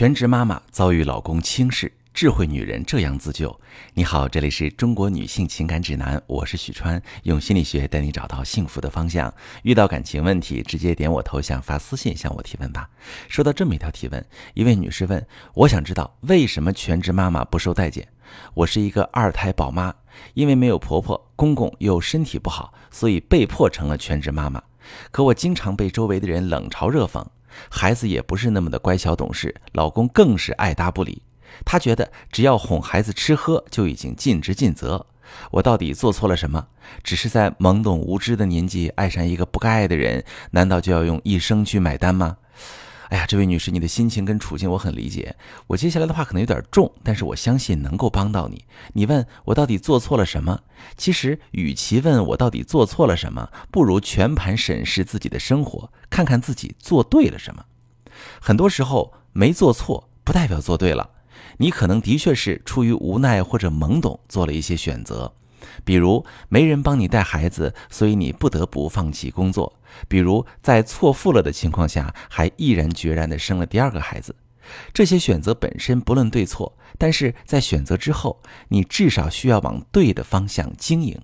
全职妈妈遭遇老公轻视，智慧女人这样自救。你好，这里是中国女性情感指南，我是许川，用心理学带你找到幸福的方向。遇到感情问题，直接点我头像发私信向我提问吧。收到这么一条提问，一位女士问：我想知道为什么全职妈妈不受待见？我是一个二胎宝妈，因为没有婆婆，公公又身体不好，所以被迫成了全职妈妈。可我经常被周围的人冷嘲热讽。孩子也不是那么的乖巧懂事，老公更是爱搭不理。他觉得只要哄孩子吃喝就已经尽职尽责。我到底做错了什么？只是在懵懂无知的年纪爱上一个不该爱的人，难道就要用一生去买单吗？哎呀，这位女士，你的心情跟处境我很理解。我接下来的话可能有点重，但是我相信能够帮到你。你问我到底做错了什么？其实，与其问我到底做错了什么，不如全盘审视自己的生活，看看自己做对了什么。很多时候，没做错不代表做对了。你可能的确是出于无奈或者懵懂做了一些选择。比如没人帮你带孩子，所以你不得不放弃工作；比如在错付了的情况下，还毅然决然地生了第二个孩子。这些选择本身不论对错，但是在选择之后，你至少需要往对的方向经营。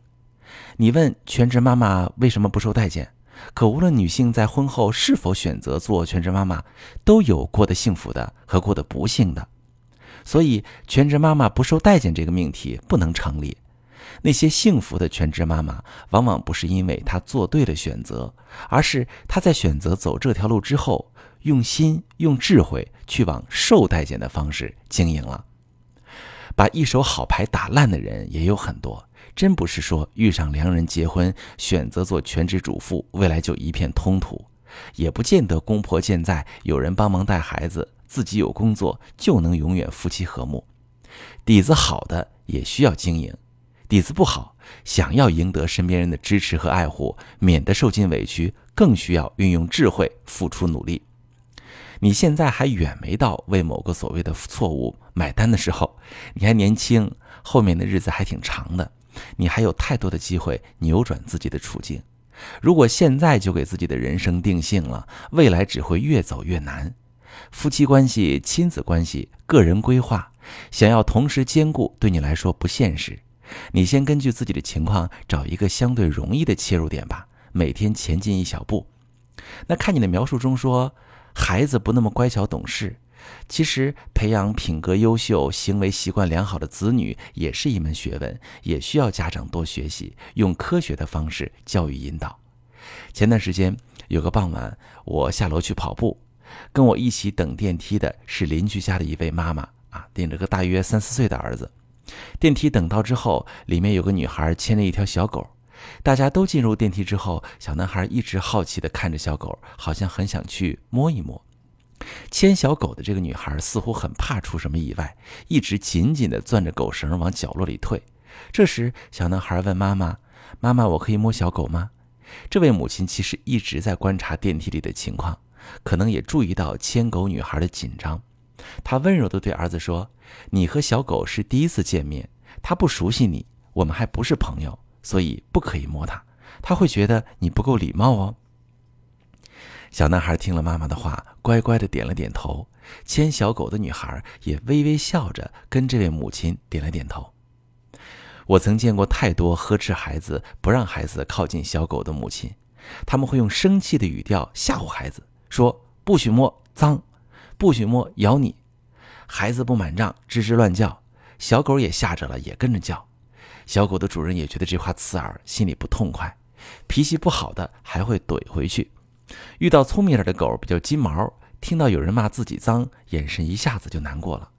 你问全职妈妈为什么不受待见？可无论女性在婚后是否选择做全职妈妈，都有过得幸福的和过得不幸的。所以，全职妈妈不受待见这个命题不能成立。那些幸福的全职妈妈，往往不是因为她做对了选择，而是她在选择走这条路之后，用心用智慧去往受待见的方式经营了。把一手好牌打烂的人也有很多，真不是说遇上良人结婚，选择做全职主妇，未来就一片通途，也不见得公婆健在，有人帮忙带孩子，自己有工作就能永远夫妻和睦。底子好的也需要经营。底子不好，想要赢得身边人的支持和爱护，免得受尽委屈，更需要运用智慧，付出努力。你现在还远没到为某个所谓的错误买单的时候，你还年轻，后面的日子还挺长的，你还有太多的机会扭转自己的处境。如果现在就给自己的人生定性了，未来只会越走越难。夫妻关系、亲子关系、个人规划，想要同时兼顾，对你来说不现实。你先根据自己的情况找一个相对容易的切入点吧，每天前进一小步。那看你的描述中说，孩子不那么乖巧懂事，其实培养品格优秀、行为习惯良好的子女也是一门学问，也需要家长多学习，用科学的方式教育引导。前段时间有个傍晚，我下楼去跑步，跟我一起等电梯的是邻居家的一位妈妈啊，领着个大约三四岁的儿子。电梯等到之后，里面有个女孩牵着一条小狗。大家都进入电梯之后，小男孩一直好奇地看着小狗，好像很想去摸一摸。牵小狗的这个女孩似乎很怕出什么意外，一直紧紧地攥着狗绳往角落里退。这时，小男孩问妈妈：“妈妈，我可以摸小狗吗？”这位母亲其实一直在观察电梯里的情况，可能也注意到牵狗女孩的紧张。他温柔地对儿子说。你和小狗是第一次见面，它不熟悉你，我们还不是朋友，所以不可以摸它，它会觉得你不够礼貌哦。小男孩听了妈妈的话，乖乖的点了点头。牵小狗的女孩也微微笑着跟这位母亲点了点头。我曾见过太多呵斥孩子、不让孩子靠近小狗的母亲，他们会用生气的语调吓唬孩子，说不许摸，脏，不许摸，咬你。孩子不满账，吱吱乱叫，小狗也吓着了，也跟着叫。小狗的主人也觉得这话刺耳，心里不痛快。脾气不好的还会怼回去。遇到聪明点的狗，比较金毛，听到有人骂自己脏，眼神一下子就难过了。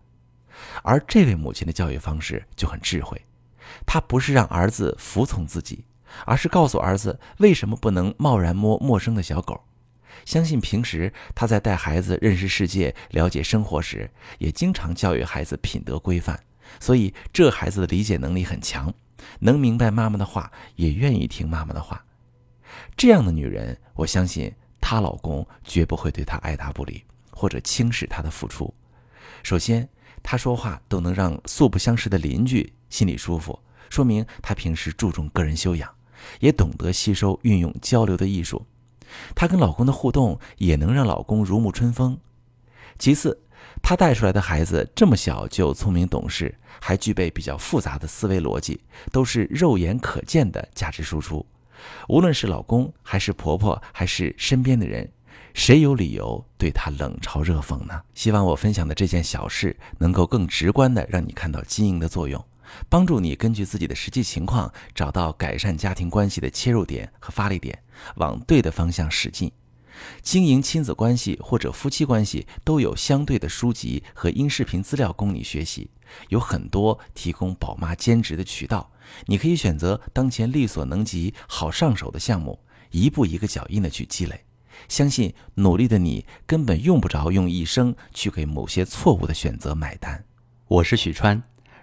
而这位母亲的教育方式就很智慧，她不是让儿子服从自己，而是告诉儿子为什么不能贸然摸陌生的小狗。相信平时他在带孩子认识世界、了解生活时，也经常教育孩子品德规范，所以这孩子的理解能力很强，能明白妈妈的话，也愿意听妈妈的话。这样的女人，我相信她老公绝不会对她爱答不理，或者轻视她的付出。首先，她说话都能让素不相识的邻居心里舒服，说明她平时注重个人修养，也懂得吸收运用交流的艺术。她跟老公的互动也能让老公如沐春风。其次，她带出来的孩子这么小就聪明懂事，还具备比较复杂的思维逻辑，都是肉眼可见的价值输出。无论是老公，还是婆婆，还是身边的人，谁有理由对她冷嘲热讽呢？希望我分享的这件小事，能够更直观的让你看到经营的作用，帮助你根据自己的实际情况，找到改善家庭关系的切入点和发力点，往对的方向使劲。经营亲子关系或者夫妻关系都有相对的书籍和音视频资料供你学习，有很多提供宝妈兼职的渠道，你可以选择当前力所能及、好上手的项目，一步一个脚印的去积累。相信努力的你根本用不着用一生去给某些错误的选择买单。我是许川，